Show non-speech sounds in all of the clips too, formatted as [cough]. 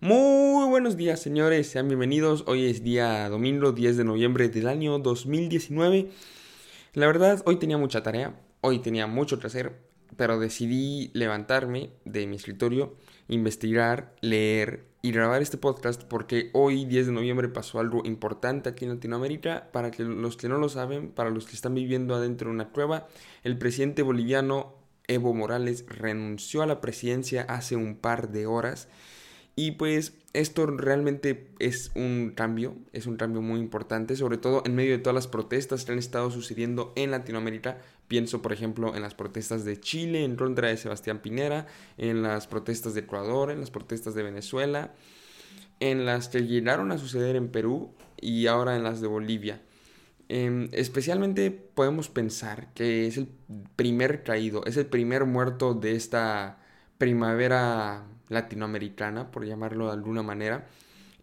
Muy buenos días, señores. Sean bienvenidos. Hoy es día domingo 10 de noviembre del año 2019. La verdad, hoy tenía mucha tarea. Hoy tenía mucho que hacer. Pero decidí levantarme de mi escritorio, investigar, leer y grabar este podcast porque hoy, 10 de noviembre, pasó algo importante aquí en Latinoamérica. Para que los que no lo saben, para los que están viviendo adentro de una cueva, el presidente boliviano Evo Morales renunció a la presidencia hace un par de horas. Y pues esto realmente es un cambio, es un cambio muy importante, sobre todo en medio de todas las protestas que han estado sucediendo en Latinoamérica. Pienso, por ejemplo, en las protestas de Chile en contra de Sebastián Pinera, en las protestas de Ecuador, en las protestas de Venezuela, en las que llegaron a suceder en Perú y ahora en las de Bolivia. Em, especialmente podemos pensar que es el primer caído, es el primer muerto de esta primavera latinoamericana, por llamarlo de alguna manera,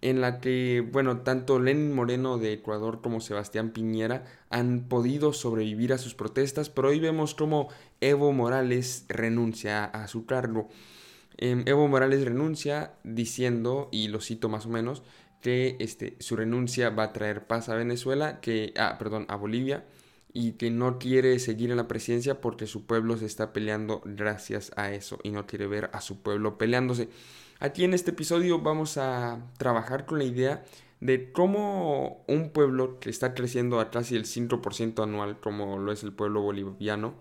en la que, bueno, tanto Lenin Moreno de Ecuador como Sebastián Piñera han podido sobrevivir a sus protestas, pero hoy vemos cómo Evo Morales renuncia a su cargo. Em, Evo Morales renuncia diciendo, y lo cito más o menos, que este, su renuncia va a traer paz a Venezuela, que, ah, perdón, a Bolivia, y que no quiere seguir en la presidencia porque su pueblo se está peleando gracias a eso y no quiere ver a su pueblo peleándose. Aquí en este episodio vamos a trabajar con la idea de cómo un pueblo que está creciendo a casi el 5% anual, como lo es el pueblo boliviano,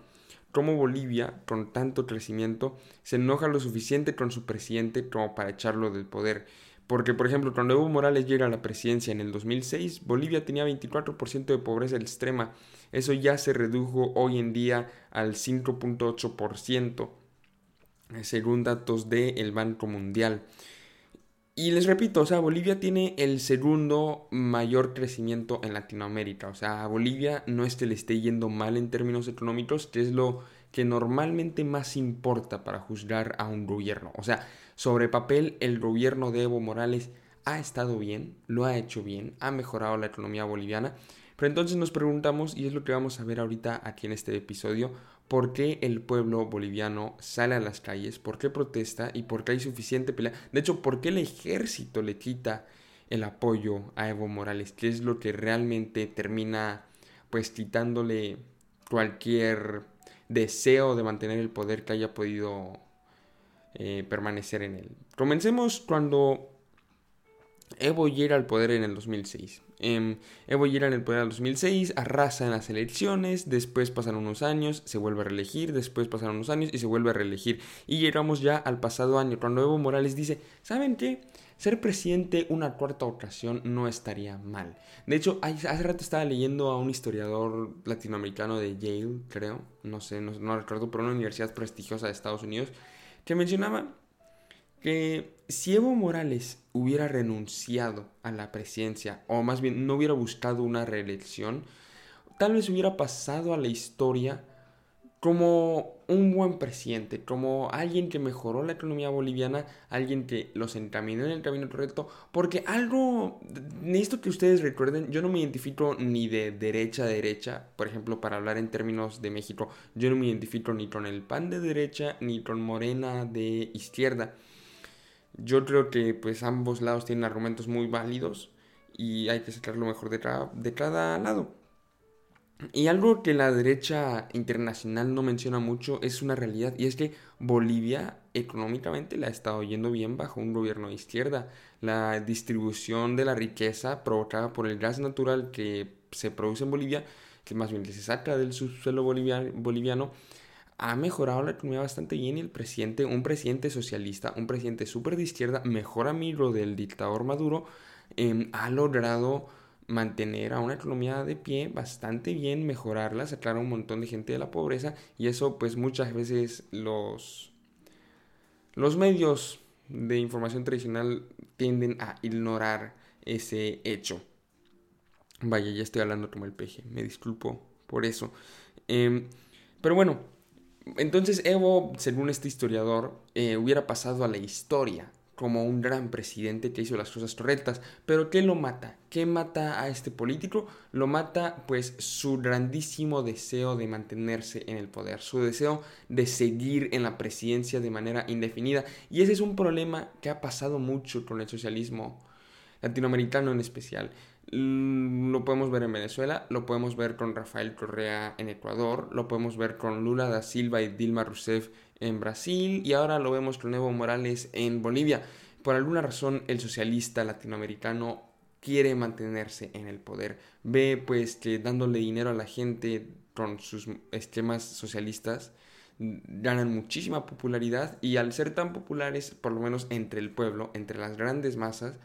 cómo Bolivia, con tanto crecimiento, se enoja lo suficiente con su presidente como para echarlo del poder. Porque, por ejemplo, cuando Evo Morales llega a la presidencia en el 2006, Bolivia tenía 24% de pobreza extrema eso ya se redujo hoy en día al 5.8%, según datos del Banco Mundial. Y les repito, o sea, Bolivia tiene el segundo mayor crecimiento en Latinoamérica. O sea, a Bolivia no es que le esté yendo mal en términos económicos, que es lo que normalmente más importa para juzgar a un gobierno. O sea, sobre papel, el gobierno de Evo Morales ha estado bien, lo ha hecho bien, ha mejorado la economía boliviana, pero entonces nos preguntamos, y es lo que vamos a ver ahorita aquí en este episodio, por qué el pueblo boliviano sale a las calles, por qué protesta y por qué hay suficiente pelea. De hecho, por qué el ejército le quita el apoyo a Evo Morales, que es lo que realmente termina pues quitándole cualquier deseo de mantener el poder que haya podido eh, permanecer en él. Comencemos cuando Evo llega al poder en el 2006. Eh, Evo llega en el poder en el 2006, arrasa en las elecciones, después pasan unos años, se vuelve a reelegir, después pasan unos años y se vuelve a reelegir. Y llegamos ya al pasado año, cuando Evo Morales dice, ¿saben qué? Ser presidente una cuarta ocasión no estaría mal. De hecho, hace rato estaba leyendo a un historiador latinoamericano de Yale, creo, no sé, no, no recuerdo, pero una universidad prestigiosa de Estados Unidos, que mencionaba que si Evo Morales hubiera renunciado a la presidencia, o más bien no hubiera buscado una reelección, tal vez hubiera pasado a la historia como un buen presidente, como alguien que mejoró la economía boliviana, alguien que los encaminó en el camino correcto, porque algo, necesito que ustedes recuerden, yo no me identifico ni de derecha a derecha, por ejemplo, para hablar en términos de México, yo no me identifico ni con el PAN de derecha, ni con Morena de izquierda. Yo creo que pues ambos lados tienen argumentos muy válidos y hay que sacar lo mejor de cada, de cada lado. Y algo que la derecha internacional no menciona mucho es una realidad y es que Bolivia económicamente la ha estado yendo bien bajo un gobierno de izquierda. La distribución de la riqueza provocada por el gas natural que se produce en Bolivia, que más bien se saca del subsuelo boliviano ha mejorado la economía bastante bien y el presidente, un presidente socialista, un presidente súper de izquierda, mejor amigo del dictador Maduro, em, ha logrado mantener a una economía de pie bastante bien, mejorarla, sacar a un montón de gente de la pobreza y eso pues muchas veces los, los medios de información tradicional tienden a ignorar ese hecho. Vaya, ya estoy hablando como el peje, me disculpo por eso. Em, pero bueno, entonces Evo, según este historiador, eh, hubiera pasado a la historia como un gran presidente que hizo las cosas correctas. Pero ¿qué lo mata? ¿Qué mata a este político? Lo mata pues su grandísimo deseo de mantenerse en el poder, su deseo de seguir en la presidencia de manera indefinida. Y ese es un problema que ha pasado mucho con el socialismo latinoamericano en especial. Mm, lo podemos ver en Venezuela, lo podemos ver con Rafael Correa en Ecuador, lo podemos ver con Lula da Silva y Dilma Rousseff en Brasil y ahora lo vemos con Evo Morales en Bolivia. Por alguna razón el socialista latinoamericano quiere mantenerse en el poder. Ve pues que dándole dinero a la gente con sus esquemas socialistas ganan muchísima popularidad y al ser tan populares, por lo menos entre el pueblo, entre las grandes masas,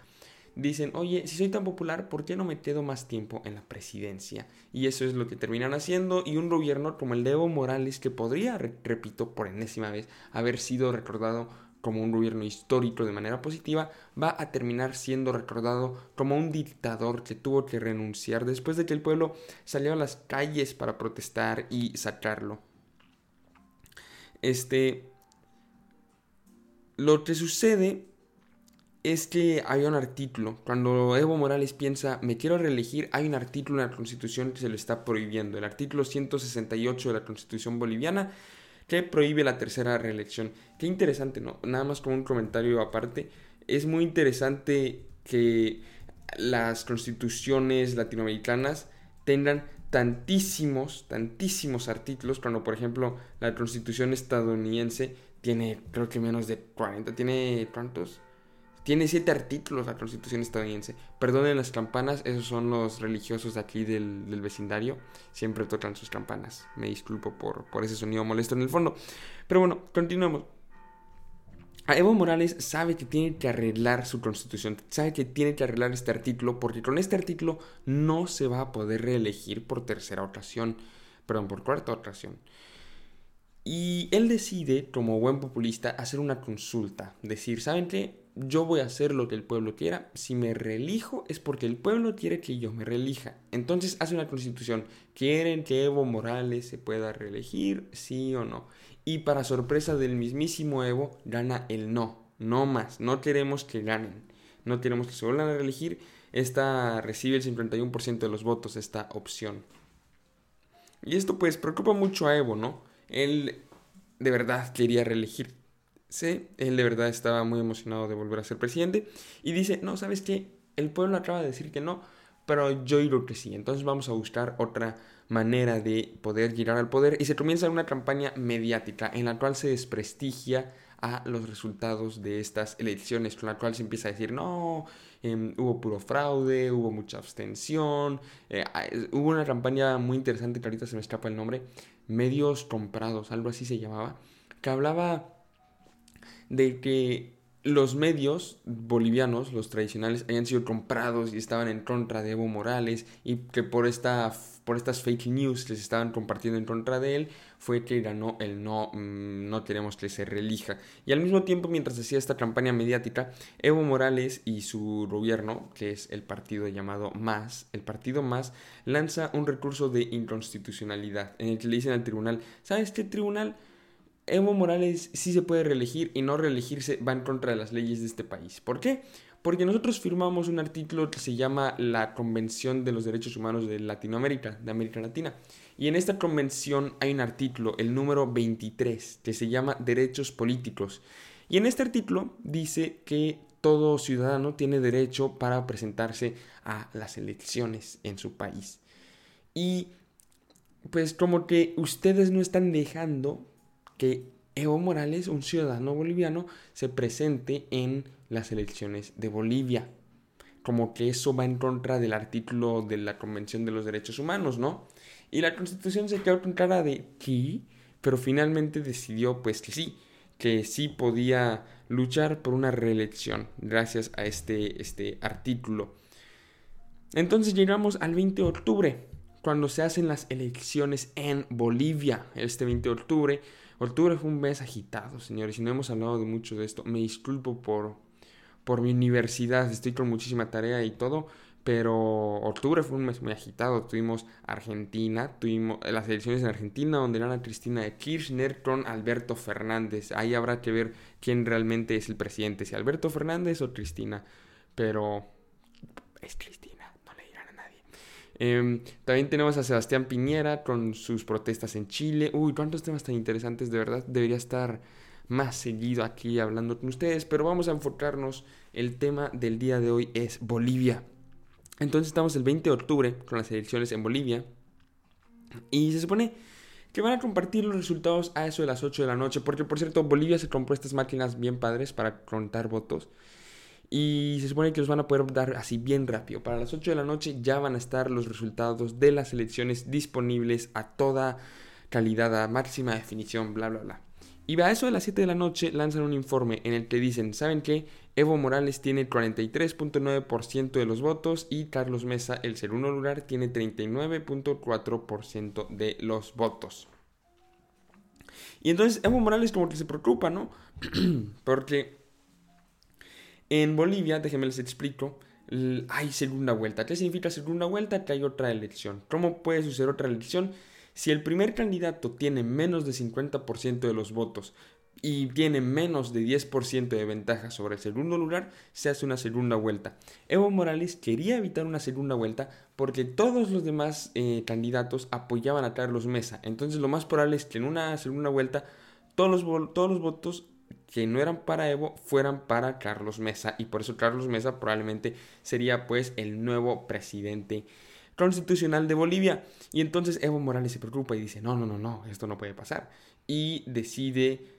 dicen, oye, si soy tan popular, ¿por qué no me quedo más tiempo en la presidencia? Y eso es lo que terminan haciendo y un gobierno como el de Evo Morales, que podría, repito, por enésima vez, haber sido recordado como un gobierno histórico de manera positiva, va a terminar siendo recordado como un dictador que tuvo que renunciar después de que el pueblo salió a las calles para protestar y sacarlo. Este... Lo que sucede es que hay un artículo, cuando Evo Morales piensa, me quiero reelegir, hay un artículo en la Constitución que se lo está prohibiendo, el artículo 168 de la Constitución boliviana, que prohíbe la tercera reelección. Qué interesante, ¿no? Nada más como un comentario aparte, es muy interesante que las constituciones latinoamericanas tengan tantísimos, tantísimos artículos, cuando por ejemplo la constitución estadounidense tiene creo que menos de 40, tiene ¿cuántos? Tiene siete artículos la Constitución estadounidense. Perdonen las campanas, esos son los religiosos de aquí del, vecindario. Siempre tocan sus campanas. Me disculpo por, por ese sonido molesto en el fondo. Pero bueno, continuemos. Evo Morales sabe que tiene que arreglar su constitución, sabe que tiene que arreglar este artículo porque con este artículo no se va a poder reelegir por tercera ocasión, perdón, por cuarta ocasión. Y él decide, como buen populista, hacer una consulta, decir, ¿saben qué? Yo voy a hacer lo que el pueblo quiera. Si me reelijo es porque el pueblo quiere que yo me reelija. Entonces hace una constitución. ¿Quieren que Evo Morales se pueda reelegir? Sí o no. Y para sorpresa del mismísimo Evo, gana el no. No más. No queremos que ganen. No queremos que se vuelvan a reelegir. Esta recibe el 51% de los votos, esta opción. Y esto pues preocupa mucho a Evo, ¿no? Él de verdad quería reelegir Sí, él de verdad estaba muy emocionado de volver a ser presidente y dice, no, ¿sabes qué? El pueblo acaba de decir que no, pero yo digo que sí, entonces vamos a buscar otra manera de poder llegar al poder y se comienza una campaña mediática en la cual se desprestigia a los resultados de estas elecciones, con la cual se empieza a decir, no, em, hubo puro fraude, hubo mucha abstención, eh, hubo una campaña muy interesante que ahorita se me escapa el nombre, medios comprados, algo así se llamaba, que hablaba de que los medios bolivianos, los tradicionales, hayan sido comprados y estaban en contra de Evo Morales y que por, esta, por estas fake news que se estaban compartiendo en contra de él fue que ganó el no, mm, no queremos que se relija. Y al mismo tiempo, mientras hacía esta campaña mediática, Evo Morales y su gobierno, que es el partido llamado MAS, el partido MAS, lanza un recurso de inconstitucionalidad en el que le dicen al tribunal, ¿sabes qué tribunal? Evo Morales sí se puede reelegir y no reelegirse va en contra de las leyes de este país. ¿Por qué? Porque nosotros firmamos un artículo que se llama la Convención de los Derechos Humanos de Latinoamérica, de América Latina. Y en esta convención hay un artículo, el número 23, que se llama Derechos Políticos. Y en este artículo dice que todo ciudadano tiene derecho para presentarse a las elecciones en su país. Y pues como que ustedes no están dejando que Evo Morales, un ciudadano boliviano, se presente en las elecciones de Bolivia. Como que eso va en contra del artículo de la Convención de los Derechos Humanos, ¿no? Y la Constitución se quedó con cara de sí, pero finalmente decidió pues que sí, que sí podía luchar por una reelección gracias a este, este artículo. Entonces llegamos al 20 de octubre, cuando se hacen las elecciones en Bolivia, este 20 de octubre, Octubre fue un mes agitado, señores, y no hemos hablado de mucho de esto. Me disculpo por, por mi universidad, estoy con muchísima tarea y todo, pero octubre fue un mes muy agitado. Tuvimos Argentina, tuvimos las elecciones en Argentina donde era Cristina de Kirchner con Alberto Fernández. Ahí habrá que ver quién realmente es el presidente, si Alberto Fernández o Cristina. Pero es Cristina, no le dirán a nadie. Em, también tenemos a Sebastián Piñera con sus protestas en Chile. Uy, cuántos temas tan interesantes, de verdad. Debería estar más seguido aquí hablando con ustedes, pero vamos a enfocarnos. El tema del día de hoy es Bolivia. Entonces estamos el 20 de octubre con las elecciones en Bolivia y se supone que van a compartir los resultados a eso de las 8 de la noche, porque por cierto Bolivia se compró estas máquinas bien padres para contar votos y se supone que los van a poder dar así bien rápido. Para las 8 de la noche ya van a estar los resultados de las elecciones disponibles a toda calidad, a máxima definición, bla, bla, bla. Y a eso de las 7 de la noche lanzan un informe en el que dicen, ¿saben qué? Evo Morales tiene el 43.9% de los votos y Carlos Mesa, el segundo lugar, tiene 39.4% de los votos. Y entonces Evo Morales como que se preocupa, ¿no? [clears throat] Porque en Bolivia, déjenme les explico, hay segunda vuelta. ¿Qué significa segunda vuelta? Que hay otra elección. ¿Cómo puede suceder otra elección? Si el primer candidato tiene menos de 50% de los votos y tiene menos de 10% de ventaja sobre el segundo lugar, se hace una segunda vuelta. Evo Morales quería evitar una segunda vuelta porque todos los demás eh, candidatos apoyaban a Carlos Mesa. Entonces lo más probable es que en una segunda vuelta todos los, todos los votos que no eran para Evo fueran para Carlos Mesa y por eso Carlos Mesa probablemente sería pues el nuevo presidente constitucional de Bolivia. Y entonces Evo Morales se preocupa y dice, no, no, no, no, esto no puede pasar. Y decide,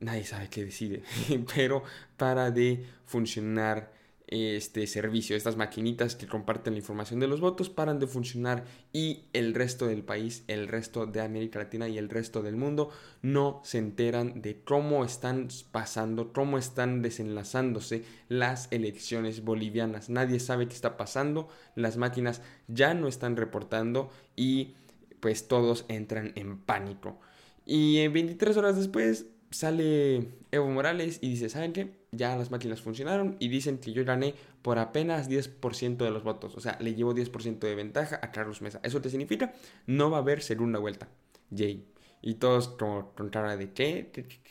nadie sabe qué decide, [laughs] pero para de funcionar este servicio, estas maquinitas que comparten la información de los votos paran de funcionar y el resto del país, el resto de América Latina y el resto del mundo no se enteran de cómo están pasando, cómo están desenlazándose las elecciones bolivianas. Nadie sabe qué está pasando, las máquinas ya no están reportando y pues todos entran en pánico. Y 23 horas después sale Evo Morales y dice, ¿saben qué? Ya las máquinas funcionaron y dicen que yo gané por apenas 10% de los votos. O sea, le llevo 10% de ventaja a Carlos Mesa. ¿Eso te significa? No va a haber segunda vuelta. Jay. Y todos como con cara de ¿qué?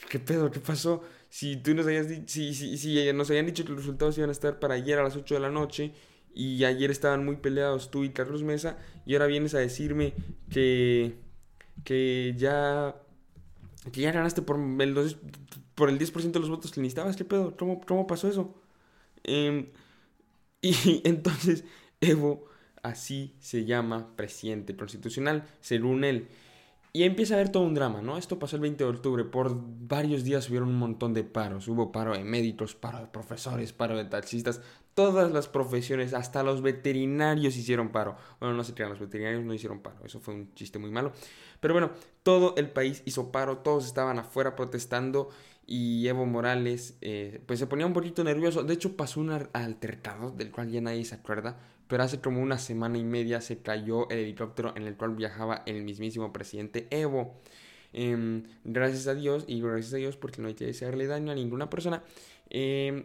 ¿Qué, pedo? ¿Qué pasó? Si tú nos habías si, si, si nos habían dicho que los resultados iban a estar para ayer a las 8 de la noche y ayer estaban muy peleados tú y Carlos Mesa y ahora vienes a decirme que, que ya que ya ganaste por el, por el 10% de los votos que necesitabas. ¿Qué pedo? ¿Cómo, cómo pasó eso? Em, [laughs] y entonces Evo así se llama presidente constitucional, según él. Y empieza a haber todo un drama, ¿no? Esto pasó el 20 de octubre. Por varios días hubieron un montón de paros. Hubo paro de médicos, paro de profesores, paro de taxistas. Todas las profesiones, hasta los veterinarios hicieron paro. Bueno, no se crean, los veterinarios no hicieron paro. Eso fue un chiste muy malo. Pero bueno, todo el país hizo paro. Todos estaban afuera protestando. Y Evo Morales, eh, pues se ponía un poquito nervioso. De hecho, pasó un altercado del cual ya nadie se acuerda pero hace como una semana y media se cayó el helicóptero en el cual viajaba el mismísimo presidente Evo. Em, gracias a Dios, y gracias a Dios porque no hay que desearle daño a ninguna persona, em,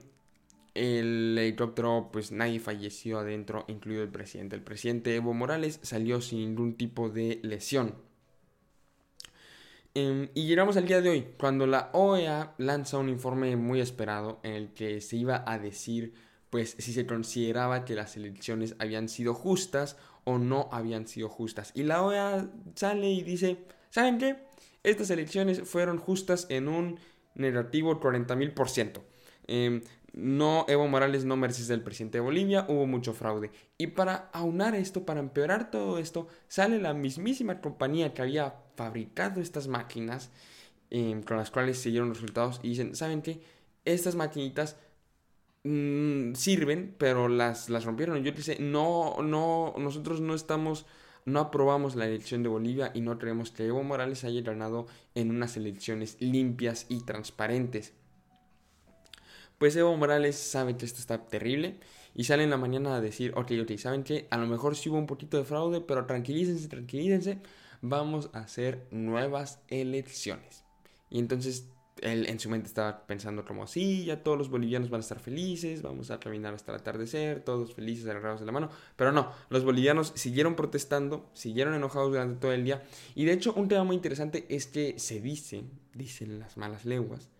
el helicóptero, pues nadie falleció adentro, incluido el presidente. El presidente Evo Morales salió sin ningún tipo de lesión. Em, y llegamos al día de hoy, cuando la OEA lanza un informe muy esperado en el que se iba a decir pues si se consideraba que las elecciones habían sido justas o no habían sido justas. Y la OEA sale y dice, ¿saben qué? Estas elecciones fueron justas en un negativo 40.000%. Em, no, Evo Morales no merece ser el presidente de Bolivia, hubo mucho fraude. Y para aunar esto, para empeorar todo esto, sale la mismísima compañía que había fabricado estas máquinas em, con las cuales se dieron resultados y dicen, ¿saben qué? Estas maquinitas Mm, sirven, pero las, las rompieron. Yo dice, no, no, nosotros no estamos, no aprobamos la elección de Bolivia y no creemos que Evo Morales haya ganado en unas elecciones limpias y transparentes. Pues Evo Morales sabe que esto está terrible y sale en la mañana a decir, ok, ok, saben que a lo mejor sí hubo un poquito de fraude, pero tranquilícense, tranquilícense, vamos a hacer nuevas elecciones. Y entonces él en su mente estaba pensando como, sí, ya todos los bolivianos van a estar felices, vamos a caminar hasta el atardecer, todos felices, agarrados de la mano. Pero no, los bolivianos siguieron protestando, siguieron enojados durante todo el día. Y de hecho, un tema muy interesante es que se dice, dicen las malas lenguas,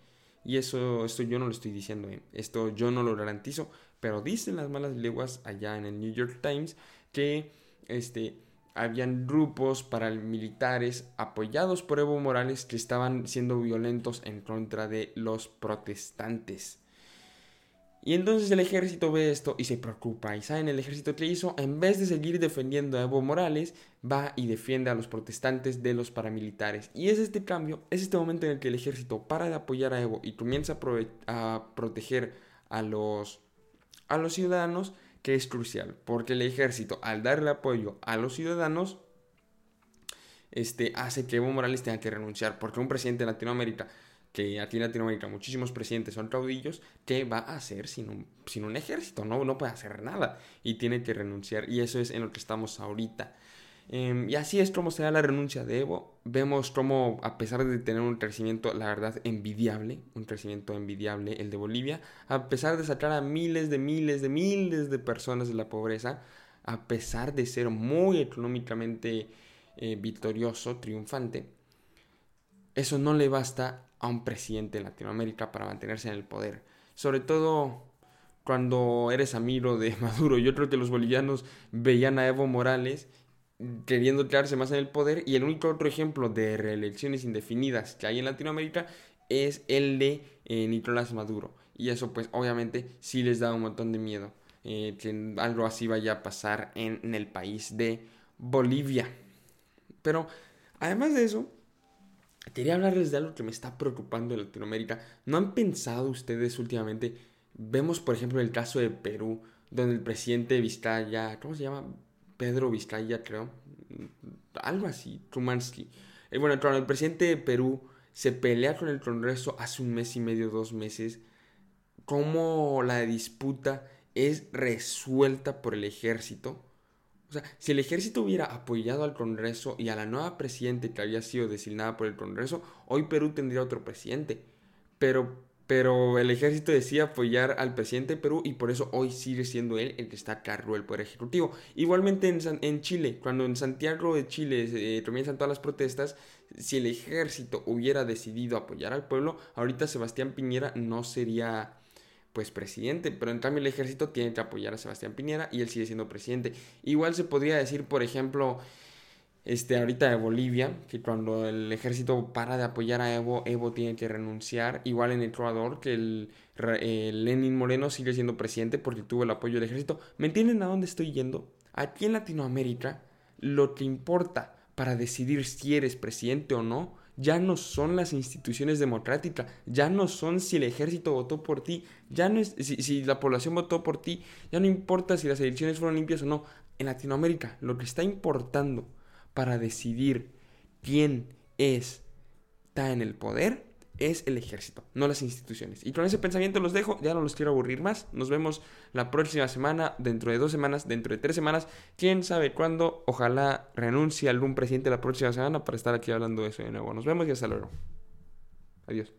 y eso, esto yo no lo estoy diciendo, ¿eh? esto yo no lo garantizo, pero dicen las malas lenguas allá en el New York Times que este, habían grupos paramilitares apoyados por Evo Morales que estaban siendo violentos en contra de los protestantes. Y entonces el ejército ve esto y se preocupa. ¿Y saben el ejército que hizo? En vez de seguir defendiendo a Evo Morales, va y defiende a los protestantes de los paramilitares. Y es este cambio, es este momento en el que el ejército para de apoyar a Evo y comienza a, proteger a los, a los ciudadanos que es crucial, porque el ejército al darle apoyo a los ciudadanos este, hace que Evo Morales tenga que renunciar, porque un presidente de Latinoamérica, que aquí en Latinoamérica muchísimos presidentes son caudillos, ¿qué va a hacer sin un, un ejército? No, no puede hacer nada y tiene que renunciar y eso es en lo que estamos ahorita. Em, y así es como se da la renuncia de Evo. Vemos como, a pesar de tener un crecimiento, la verdad, envidiable, un crecimiento envidiable el de Bolivia, a pesar de sacar a miles de miles de miles de personas de la pobreza, a pesar de ser muy económicamente eh, victorioso, triunfante, eso no le basta a un presidente de Latinoamérica para mantenerse en el poder. Sobre todo cuando eres amigo de [laughs] Maduro. Yo creo que los bolivianos veían a Evo Morales queriendo quedarse más en el poder y el único otro ejemplo de reelecciones indefinidas que hay en Latinoamérica es el de eh, Nicolás Maduro y eso pues obviamente sí les da un montón de miedo eh, que algo así vaya a pasar en, el país de Bolivia pero además de eso quería hablarles de algo que me está preocupando en Latinoamérica ¿no han pensado ustedes últimamente? vemos por ejemplo el caso de Perú donde el presidente Vizcaya, ¿cómo se llama? Pedro Vizcaya, creo. Algo así, Trumansky. Eh, bueno, cuando el presidente de Perú se pelea con el Congreso hace un mes y medio, dos meses, cómo la disputa es resuelta por el ejército. O sea, si el ejército hubiera apoyado al Congreso y a la nueva presidente que había sido designada por el Congreso, hoy Perú tendría otro presidente. Pero pero el ejército decía apoyar al presidente de Perú y por eso hoy sigue siendo él el que está a cargo del poder ejecutivo. Igualmente en, en Chile, cuando en Santiago de Chile eh, comienzan todas las protestas, si el ejército hubiera decidido apoyar al pueblo, ahorita Sebastián Piñera no sería pues presidente, pero en cambio el ejército tiene que apoyar a Sebastián Piñera y él sigue siendo presidente. Igual se podría decir, por ejemplo, este, ahorita de Bolivia, que cuando el ejército para de apoyar a Evo, Evo tiene que renunciar. Igual en Ecuador, que el, Lenin Moreno sigue siendo presidente porque tuvo el apoyo del ejército. ¿Me entienden a dónde estoy yendo? Aquí en Latinoamérica, lo que importa para decidir si eres presidente o no, ya no son las instituciones democráticas, ya no son si el ejército votó por ti, ya no es si, la población votó por ti, ya no importa si las elecciones fueron limpias o no. En Latinoamérica, lo que está importando para decidir quién es, está en el poder, es el ejército, no las instituciones. Y con ese pensamiento los dejo, ya no los quiero aburrir más. Nos vemos la próxima semana, dentro de dos semanas, dentro de tres semanas, quién sabe cuándo. Ojalá renuncie algún presidente la próxima semana para estar aquí hablando de eso de nuevo. Nos vemos y hasta luego. Adiós.